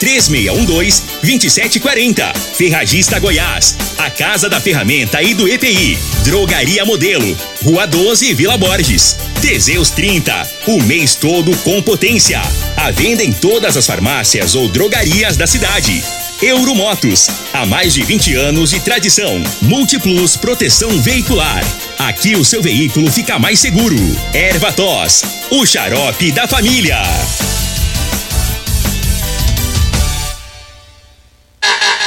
3612-2740. Ferragista Goiás, a Casa da Ferramenta e do EPI. Drogaria Modelo, Rua 12, Vila Borges. Teseus 30, o mês todo com potência. A venda em todas as farmácias ou drogarias da cidade. Euromotos, há mais de 20 anos de tradição. Múltiplos Proteção Veicular. Aqui o seu veículo fica mais seguro. Ervatos, o xarope da família.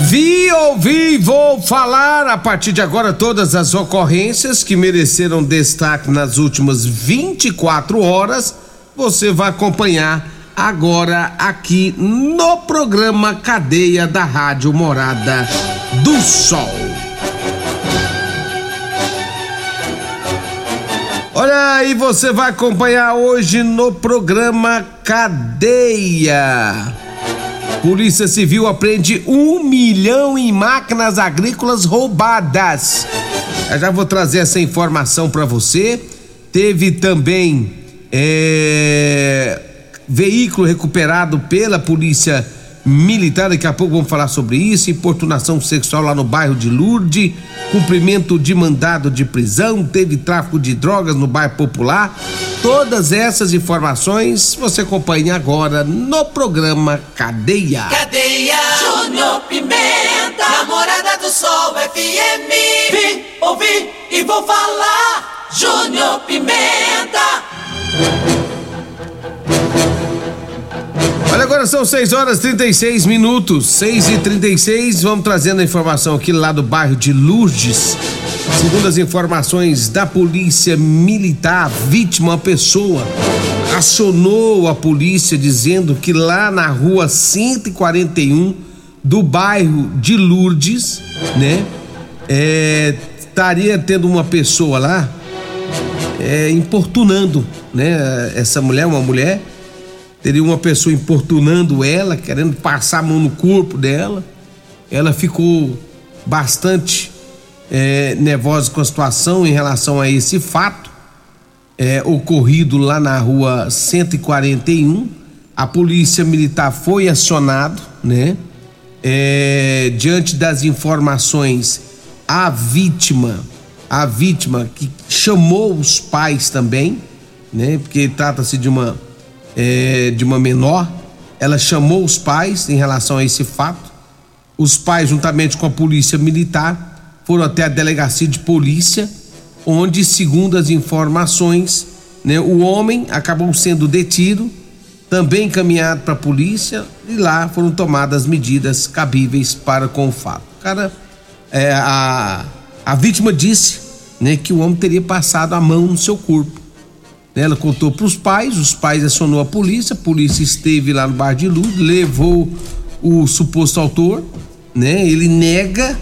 Vi, ouvi, vou falar a partir de agora todas as ocorrências que mereceram destaque nas últimas 24 horas. Você vai acompanhar agora aqui no programa Cadeia da Rádio Morada do Sol. Olha aí, você vai acompanhar hoje no programa Cadeia. Polícia Civil apreende um milhão em máquinas agrícolas roubadas. Eu já vou trazer essa informação para você. Teve também é, veículo recuperado pela Polícia Militar. Daqui a pouco vamos falar sobre isso. Importunação sexual lá no bairro de Lourdes. Cumprimento de mandado de prisão. Teve tráfico de drogas no bairro Popular. Todas essas informações você acompanha agora no programa Cadeia. Cadeia. Júnior Pimenta. Namorada do Sol FM. Vim, ouvi e vou falar. Júnior Pimenta. Agora são 6 horas 36 minutos. 6 e 36 Vamos trazendo a informação aqui lá do bairro de Lourdes. Segundo as informações da polícia militar, a vítima, uma pessoa, acionou a polícia dizendo que lá na rua 141 do bairro de Lourdes, né? É, estaria tendo uma pessoa lá é, importunando, né? Essa mulher, uma mulher, teria uma pessoa importunando ela, querendo passar a mão no corpo dela. Ela ficou bastante é, nervosa com a situação em relação a esse fato é, ocorrido lá na rua 141. A polícia militar foi acionado, né? É, diante das informações, a vítima, a vítima que chamou os pais também, né? Porque trata-se de uma é, de uma menor, ela chamou os pais em relação a esse fato. Os pais, juntamente com a polícia militar, foram até a delegacia de polícia, onde, segundo as informações, né, o homem acabou sendo detido, também encaminhado para a polícia e lá foram tomadas medidas cabíveis para com o fato. Cara, é, a, a vítima disse né, que o homem teria passado a mão no seu corpo. Ela contou para os pais, os pais acionou a polícia, a polícia esteve lá no bar de luz, levou o suposto autor, né? Ele nega,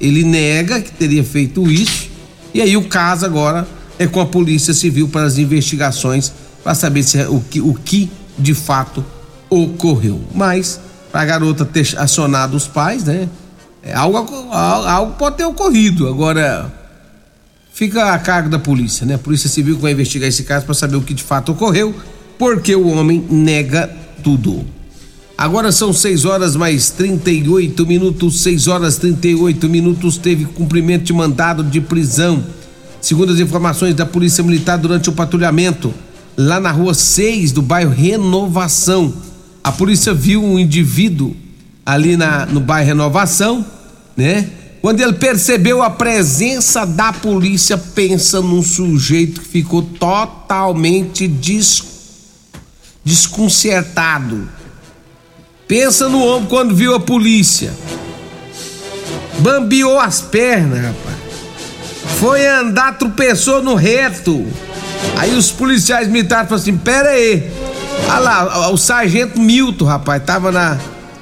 ele nega que teria feito isso. E aí o caso agora é com a Polícia Civil para as investigações para saber se é o que, o que de fato ocorreu. Mas para a garota ter acionado os pais, né? É algo, algo pode ter ocorrido. Agora fica a cargo da polícia, né? A Polícia Civil que vai investigar esse caso para saber o que de fato ocorreu, porque o homem nega tudo. Agora são 6 horas mais 38 minutos, 6 horas 38 minutos. Teve cumprimento de mandado de prisão. Segundo as informações da Polícia Militar, durante o patrulhamento lá na rua 6 do bairro Renovação, a polícia viu um indivíduo ali na, no bairro Renovação, né? Quando ele percebeu a presença da polícia, pensa num sujeito que ficou totalmente des, desconcertado. Pensa no homem quando viu a polícia. Bambiou as pernas, rapaz. Foi andar, tropeçou no reto. Aí os policiais militares falaram assim: pera aí. Olha lá, o sargento Milton, rapaz, tava na,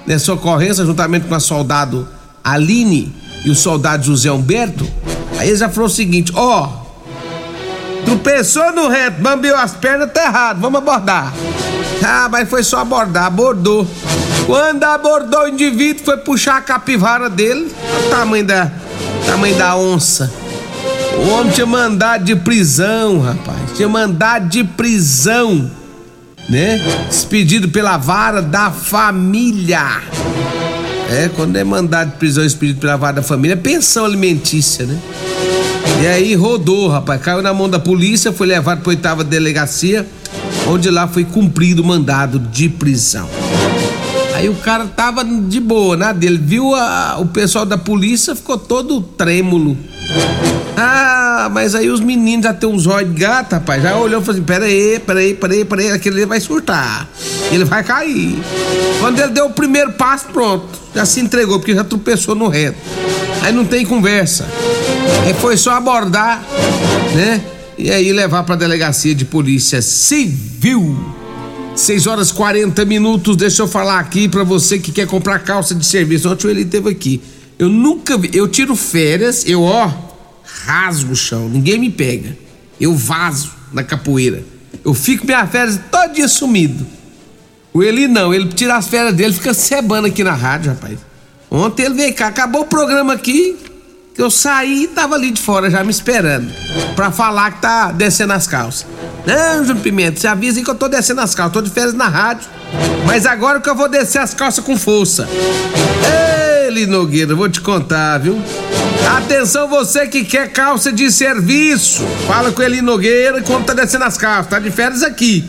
nessa ocorrência juntamente com a soldado Aline e o soldado José Humberto. Aí ele já falou o seguinte: ó, Tropeçou no reto, bambiou as pernas, tá errado, vamos abordar. Ah, mas foi só abordar, abordou. Quando abordou o indivíduo, foi puxar a capivara dele, o tamanho da, tamanho da onça. O homem tinha mandado de prisão, rapaz. Tinha mandado de prisão, né? Despedido pela vara da família. É, quando é mandado de prisão expedido pela vara da família, é pensão alimentícia, né? E aí rodou, rapaz. Caiu na mão da polícia, foi levado para oitava delegacia, onde lá foi cumprido o mandado de prisão. Aí o cara tava de boa, né? Dele viu a, o pessoal da polícia, ficou todo trêmulo. Ah, mas aí os meninos já tem uns olhos de gato, rapaz. Já olhou e falou assim: pera aí, pera aí, pera aí, pera aí, aquele vai surtar. Ele vai cair. Quando ele deu o primeiro passo, pronto. Já se entregou, porque já tropeçou no reto. Aí não tem conversa. Aí foi só abordar, né? E aí levar pra delegacia de polícia civil. 6 horas 40 minutos. Deixa eu falar aqui para você que quer comprar calça de serviço. Ontem ele teve aqui. Eu nunca vi. Eu tiro férias, eu ó, rasgo o chão. Ninguém me pega. Eu vazo na capoeira. Eu fico minhas férias todo dia sumido. O Eli não, ele tira as férias dele, fica cebando aqui na rádio, rapaz. Ontem ele veio cá, acabou o programa aqui, que eu saí e tava ali de fora já me esperando. Pra falar que tá descendo as calças. Não, Júnior Pimenta, você avisa aí que eu tô descendo as calças, tô de férias na rádio. Mas agora que eu vou descer as calças com força. Ele Nogueira, vou te contar, viu? Atenção você que quer calça de serviço. Fala com ele Nogueira quando tá descendo as calças. Tá de férias aqui.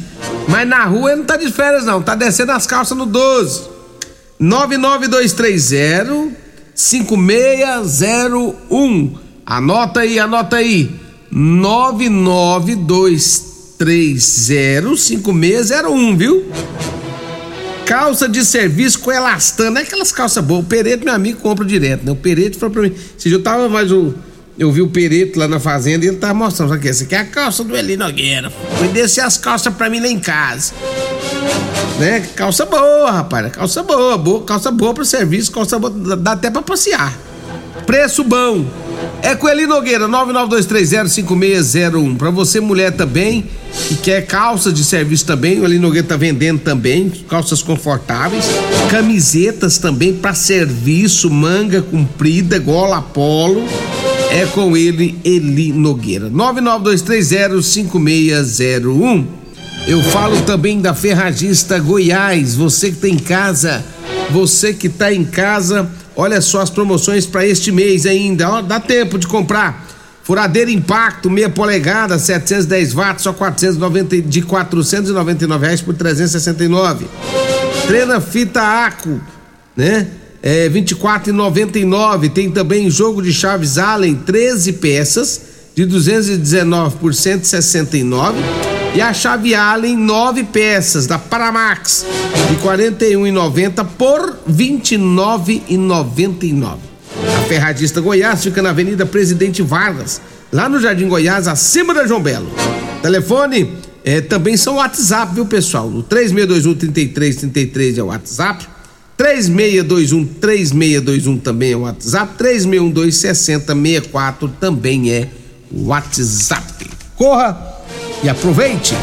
Mas na rua ele não tá de férias não, tá descendo as calças no 12. 99230 5601. Anota aí, anota aí. 99230 5601, viu? Calça de serviço com elastano, é aquelas calças boas. O Pereto, meu amigo, compra direto, né? O Pereto falou pra mim. Se eu tava mais o. Eu vi o Pereto lá na fazenda e ele tava mostrando. Aqui, essa aqui é a calça do Eli Nogueira. Foi as calças pra mim lá em casa. Né? Calça boa, rapaz. Calça boa, boa, calça boa pro serviço, calça boa, dá até pra passear. Preço bom. É com Eli Nogueira, 992305601. Pra você, mulher também, que quer calça de serviço também, o Eli Nogueira tá vendendo também, calças confortáveis, camisetas também para serviço, manga comprida, gola polo. É com ele, Eli Nogueira. 992305601. Eu falo também da Ferragista Goiás. Você que tem casa, você que tá em casa, olha só as promoções para este mês ainda. Ó, dá tempo de comprar. Furadeira Impacto, meia polegada, 710 watts, só 490 de 499 reais por 369. Treina fita Aco, né? É 24,99. Tem também jogo de chaves Allen, 13 peças, de 219 por 169. E a chave Allen, 9 peças, da Paramax, de 41,90 por 29,99. A Ferradista Goiás fica na Avenida Presidente Vargas, lá no Jardim Goiás, acima da João Belo. Telefone é, também são WhatsApp, viu, pessoal? O 3621 3333 é o WhatsApp. 3621 3621 também é o WhatsApp. 3612 6064 também é o WhatsApp. Corra e aproveite.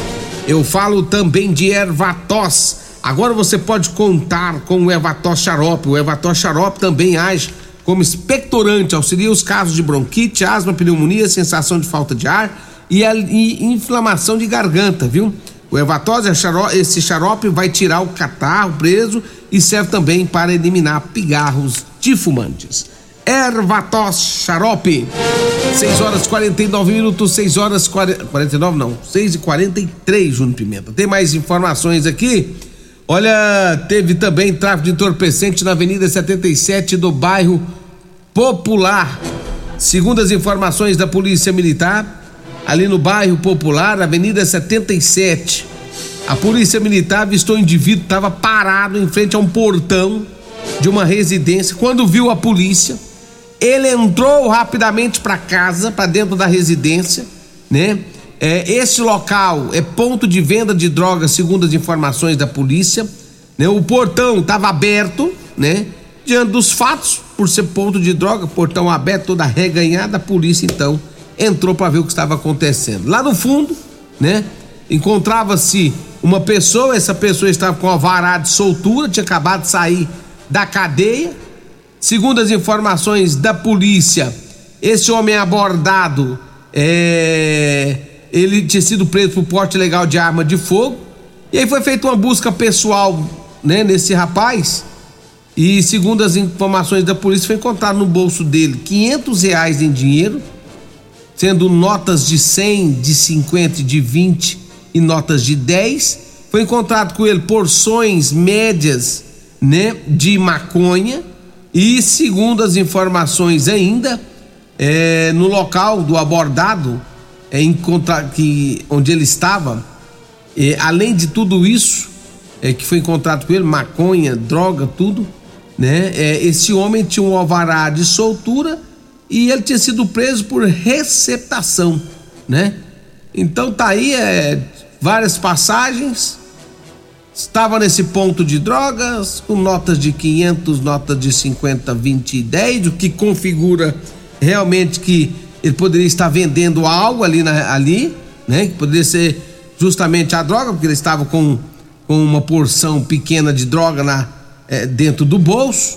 Eu falo também de Ervatos. Agora você pode contar com o Ervatos Xarope. O Ervatos Xarope também age como expectorante, auxilia os casos de bronquite, asma, pneumonia, sensação de falta de ar e, a, e inflamação de garganta, viu? O Ervatos, esse xarope vai tirar o catarro preso e serve também para eliminar pigarros de fumantes. Ervatos Xarope. 6 horas 49 minutos, 6 horas 40, 49 não, 6 e 43, Júnior Pimenta. Tem mais informações aqui? Olha, teve também tráfico de entorpecente na Avenida 77 do bairro Popular. Segundo as informações da Polícia Militar, ali no bairro Popular, Avenida 77, a Polícia Militar avistou um indivíduo estava parado em frente a um portão de uma residência. Quando viu a polícia, ele entrou rapidamente para casa, para dentro da residência, né? É, esse local é ponto de venda de drogas, segundo as informações da polícia. Né? O portão estava aberto, né? Diante dos fatos, por ser ponto de droga, portão aberto, toda reganhada, a polícia então entrou para ver o que estava acontecendo. Lá no fundo, né, encontrava-se uma pessoa, essa pessoa estava com uma varada de soltura, tinha acabado de sair da cadeia. Segundo as informações da polícia, esse homem abordado, é, ele tinha sido preso por porte ilegal de arma de fogo. E aí foi feita uma busca pessoal né, nesse rapaz. E segundo as informações da polícia, foi encontrado no bolso dele 500 reais em dinheiro, sendo notas de 100, de 50 e de 20 e notas de 10. Foi encontrado com ele porções médias né, de maconha. E segundo as informações ainda, é, no local do abordado, é, encontrar que onde ele estava, é, além de tudo isso é, que foi encontrado com ele, maconha, droga, tudo, né? É, esse homem tinha um alvará de soltura e ele tinha sido preso por receptação, né? Então tá aí é, várias passagens. Estava nesse ponto de drogas, com notas de 500, notas de 50, 20 e 10, o que configura realmente que ele poderia estar vendendo algo ali, na, ali né? Que poderia ser justamente a droga, porque ele estava com, com uma porção pequena de droga na, é, dentro do bolso.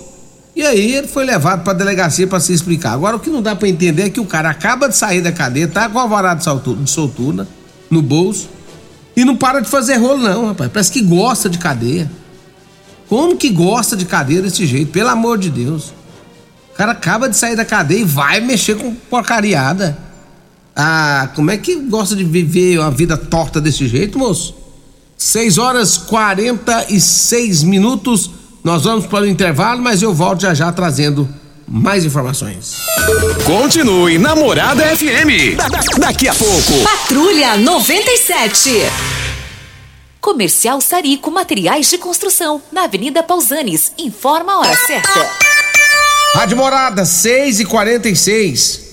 E aí ele foi levado para a delegacia para se explicar. Agora o que não dá para entender é que o cara acaba de sair da cadeia, tá com de soltura, de soltura no bolso e não para de fazer rolo não, rapaz. Parece que gosta de cadeia. Como que gosta de cadeia desse jeito? Pelo amor de Deus. O cara acaba de sair da cadeia e vai mexer com porcariada. Ah, como é que gosta de viver uma vida torta desse jeito, moço? 6 horas 46 minutos. Nós vamos para o intervalo, mas eu volto já já trazendo mais informações. Continue Namorada FM. Da, da, daqui a pouco. Patrulha 97. Comercial Sarico Materiais de Construção, na Avenida Pausanes. Informa a hora certa. Rádio Morada, 6 e 46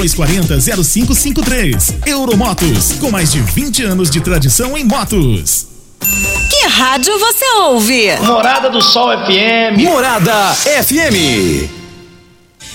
99240 0553. Euromotos, com mais de 20 anos de tradição em motos. Que rádio você ouve? Morada do Sol FM. Morada FM.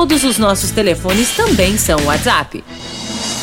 Todos os nossos telefones também são WhatsApp.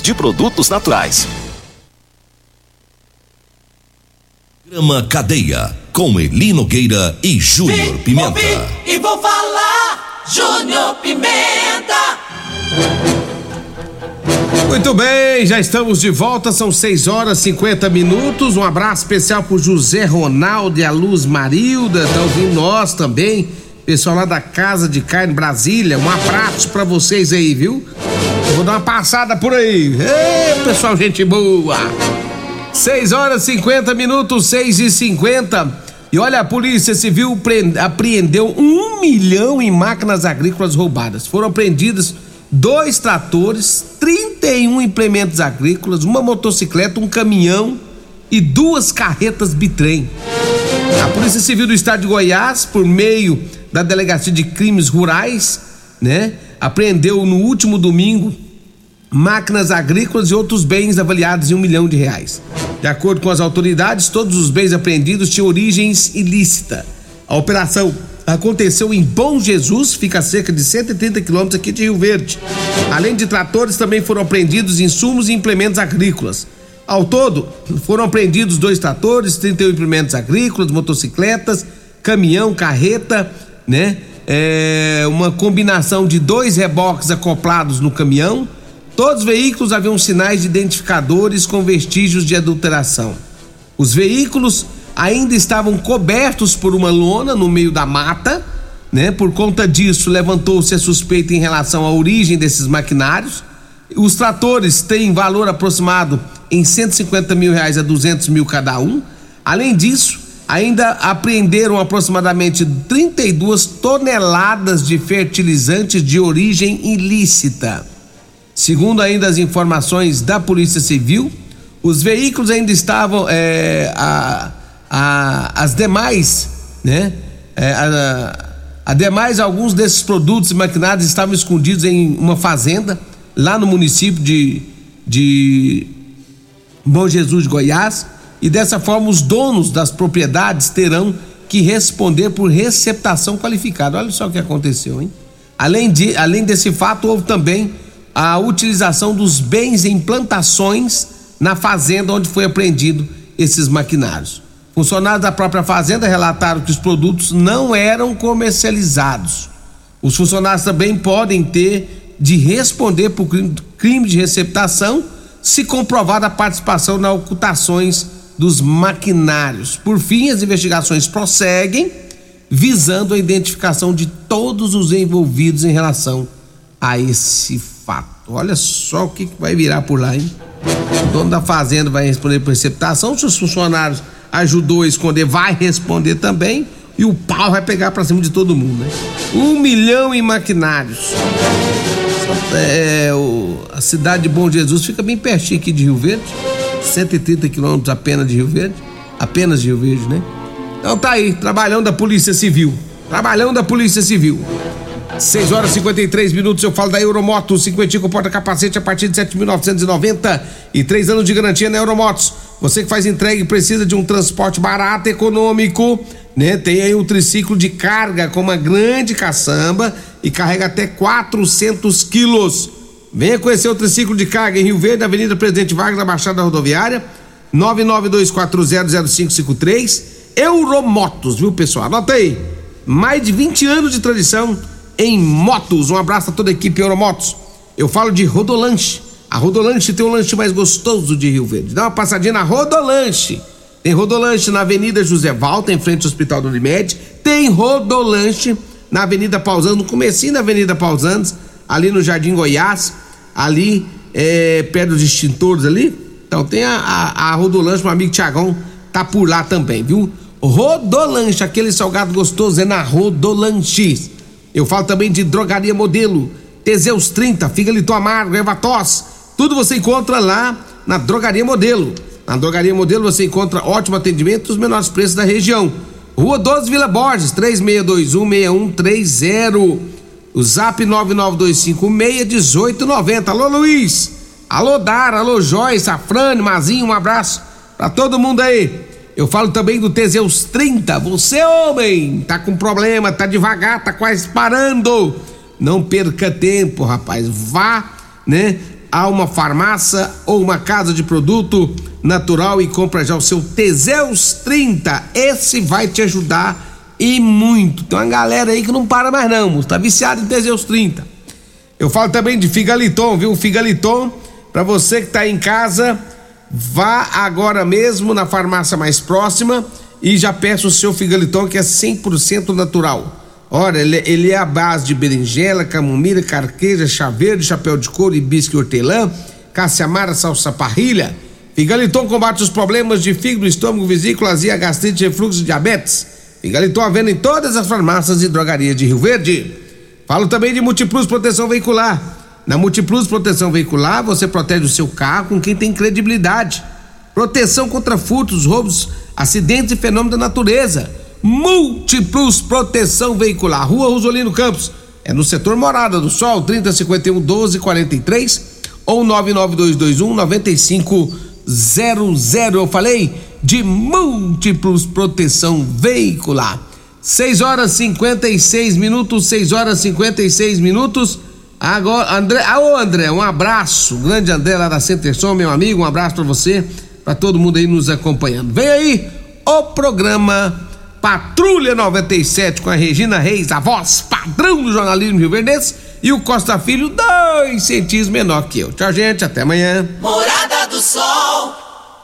de produtos naturais. Grama Cadeia, com Eli Nogueira e Júnior Pimenta. Ouvi e vou falar, Júnior Pimenta. Muito bem, já estamos de volta, são 6 horas e 50 minutos. Um abraço especial pro José Ronaldo e a Luz Marilda, estão ouvindo nós também. Pessoal lá da Casa de Carne Brasília, um abraço para vocês aí, viu? Vou dar uma passada por aí. Ei, pessoal, gente boa! 6 horas e 50 minutos, 6 e 50 E olha, a Polícia Civil apreendeu um milhão em máquinas agrícolas roubadas. Foram apreendidos dois tratores, 31 implementos agrícolas, uma motocicleta, um caminhão e duas carretas bitrem. A Polícia Civil do Estado de Goiás, por meio da Delegacia de Crimes Rurais, né, apreendeu no último domingo máquinas agrícolas e outros bens avaliados em um milhão de reais. De acordo com as autoridades, todos os bens apreendidos tinham origens ilícita. A operação aconteceu em Bom Jesus, fica a cerca de 130 quilômetros aqui de Rio Verde. Além de tratores, também foram apreendidos insumos e implementos agrícolas. Ao todo, foram apreendidos dois tratores, 31 implementos agrícolas, motocicletas, caminhão, carreta, né? É uma combinação de dois reboques acoplados no caminhão. Todos os veículos haviam sinais de identificadores com vestígios de adulteração. Os veículos ainda estavam cobertos por uma lona no meio da mata, né? Por conta disso, levantou-se a suspeita em relação à origem desses maquinários. Os tratores têm valor aproximado em 150 mil reais a 200 mil cada um. Além disso, ainda apreenderam aproximadamente 32 toneladas de fertilizantes de origem ilícita. Segundo ainda as informações da Polícia Civil, os veículos ainda estavam é, a, a, as demais, né? É, a, Ademais, alguns desses produtos e maquinários estavam escondidos em uma fazenda lá no município de, de Bom Jesus de Goiás. E dessa forma, os donos das propriedades terão que responder por receptação qualificada. Olha só o que aconteceu, hein? Além, de, além desse fato, houve também a utilização dos bens em plantações na fazenda onde foi apreendido esses maquinários. Funcionários da própria fazenda relataram que os produtos não eram comercializados. Os funcionários também podem ter de responder por crime de receptação se comprovada a participação nas ocultações dos maquinários. Por fim, as investigações prosseguem visando a identificação de todos os envolvidos em relação a esse fato. Olha só o que vai virar por lá, hein? O dono da fazenda vai responder por receptação, se os funcionários ajudou a esconder, vai responder também. E o pau vai pegar pra cima de todo mundo, né? Um milhão em maquinários. É, o, a cidade de Bom Jesus fica bem pertinho aqui de Rio Verde. 130 quilômetros apenas de Rio Verde. Apenas de Rio Verde, né? Então tá aí, trabalhão da Polícia Civil. Trabalhão da Polícia Civil. 6 horas e 53 minutos, eu falo da 50 com porta-capacete a partir de 7.990 e 3 anos de garantia na Euromotos. Você que faz entrega e precisa de um transporte barato, econômico, né? Tem aí um triciclo de carga com uma grande caçamba e carrega até 400 quilos. Venha conhecer o triciclo de carga em Rio Verde, Avenida Presidente Vargas, na Baixada Rodoviária, 992400553. Euromotos, viu pessoal? Anota aí. Mais de 20 anos de tradição em motos. Um abraço a toda a equipe Euromotos. Eu falo de Rodolanche. A Rodolanche tem o lanche mais gostoso de Rio Verde. Dá uma passadinha na Rodolanche. Tem Rodolanche na Avenida José Valta, em frente ao Hospital do Unimed. Tem Rodolanche na Avenida Pausanos, no comecinho da Avenida Pausanos, ali no Jardim Goiás, ali é, perto dos extintores ali. Então tem a, a, a Rodolanche, meu amigo Tiagão tá por lá também, viu? Rodolanche, aquele salgado gostoso é na Rodolanches. Eu falo também de drogaria modelo, Teseus 30, Figalito Amargo, Evatos. Tudo você encontra lá na drogaria modelo. Na drogaria modelo você encontra ótimo atendimento os menores preços da região. Rua 12 Vila Borges, 36216130. O zap 992561890. Alô Luiz. Alô Dara, alô Joyce, Afrane, Mazinho, um abraço pra todo mundo aí. Eu falo também do Teseus 30. Você, homem, tá com problema, tá devagar, tá quase parando. Não perca tempo, rapaz. Vá, né, a uma farmácia ou uma casa de produto natural e compra já o seu Teseus 30. Esse vai te ajudar e muito. Tem uma galera aí que não para mais não, tá viciado em Teseus 30. Eu falo também de Figaliton, viu? Figaliton, para você que tá em casa, Vá agora mesmo na farmácia mais próxima e já peça o seu figaliton que é 100% natural. Ora, ele, ele, é a base de berinjela, camomila, carqueja, chá verde, chapéu de couro, hibisco e hortelã, caça-amara, salsa parrilha. Figaliton combate os problemas de fígado, estômago, vesícula, azia, gastrite, refluxo e diabetes. Figaliton à venda em todas as farmácias e drogarias de Rio Verde. Falo também de Multiplus Proteção Veicular. Na Multiplus Proteção Veicular, você protege o seu carro com quem tem credibilidade. Proteção contra furtos, roubos, acidentes e fenômenos da natureza. Multiplus Proteção Veicular, Rua Rosolino Campos. É no setor Morada do Sol, 3051 1243 ou 99221 9500. Eu falei de Múltiplos Proteção Veicular. 6 horas 56 minutos, 6 horas 56 minutos. Agora, André, ô André, um abraço, grande André lá da Centerson, meu amigo, um abraço para você, para todo mundo aí nos acompanhando. Vem aí o programa Patrulha 97 com a Regina Reis, a voz padrão do jornalismo Rio Verdense, e o Costa Filho, dois centímetros menor que eu. Tchau, gente, até amanhã. Morada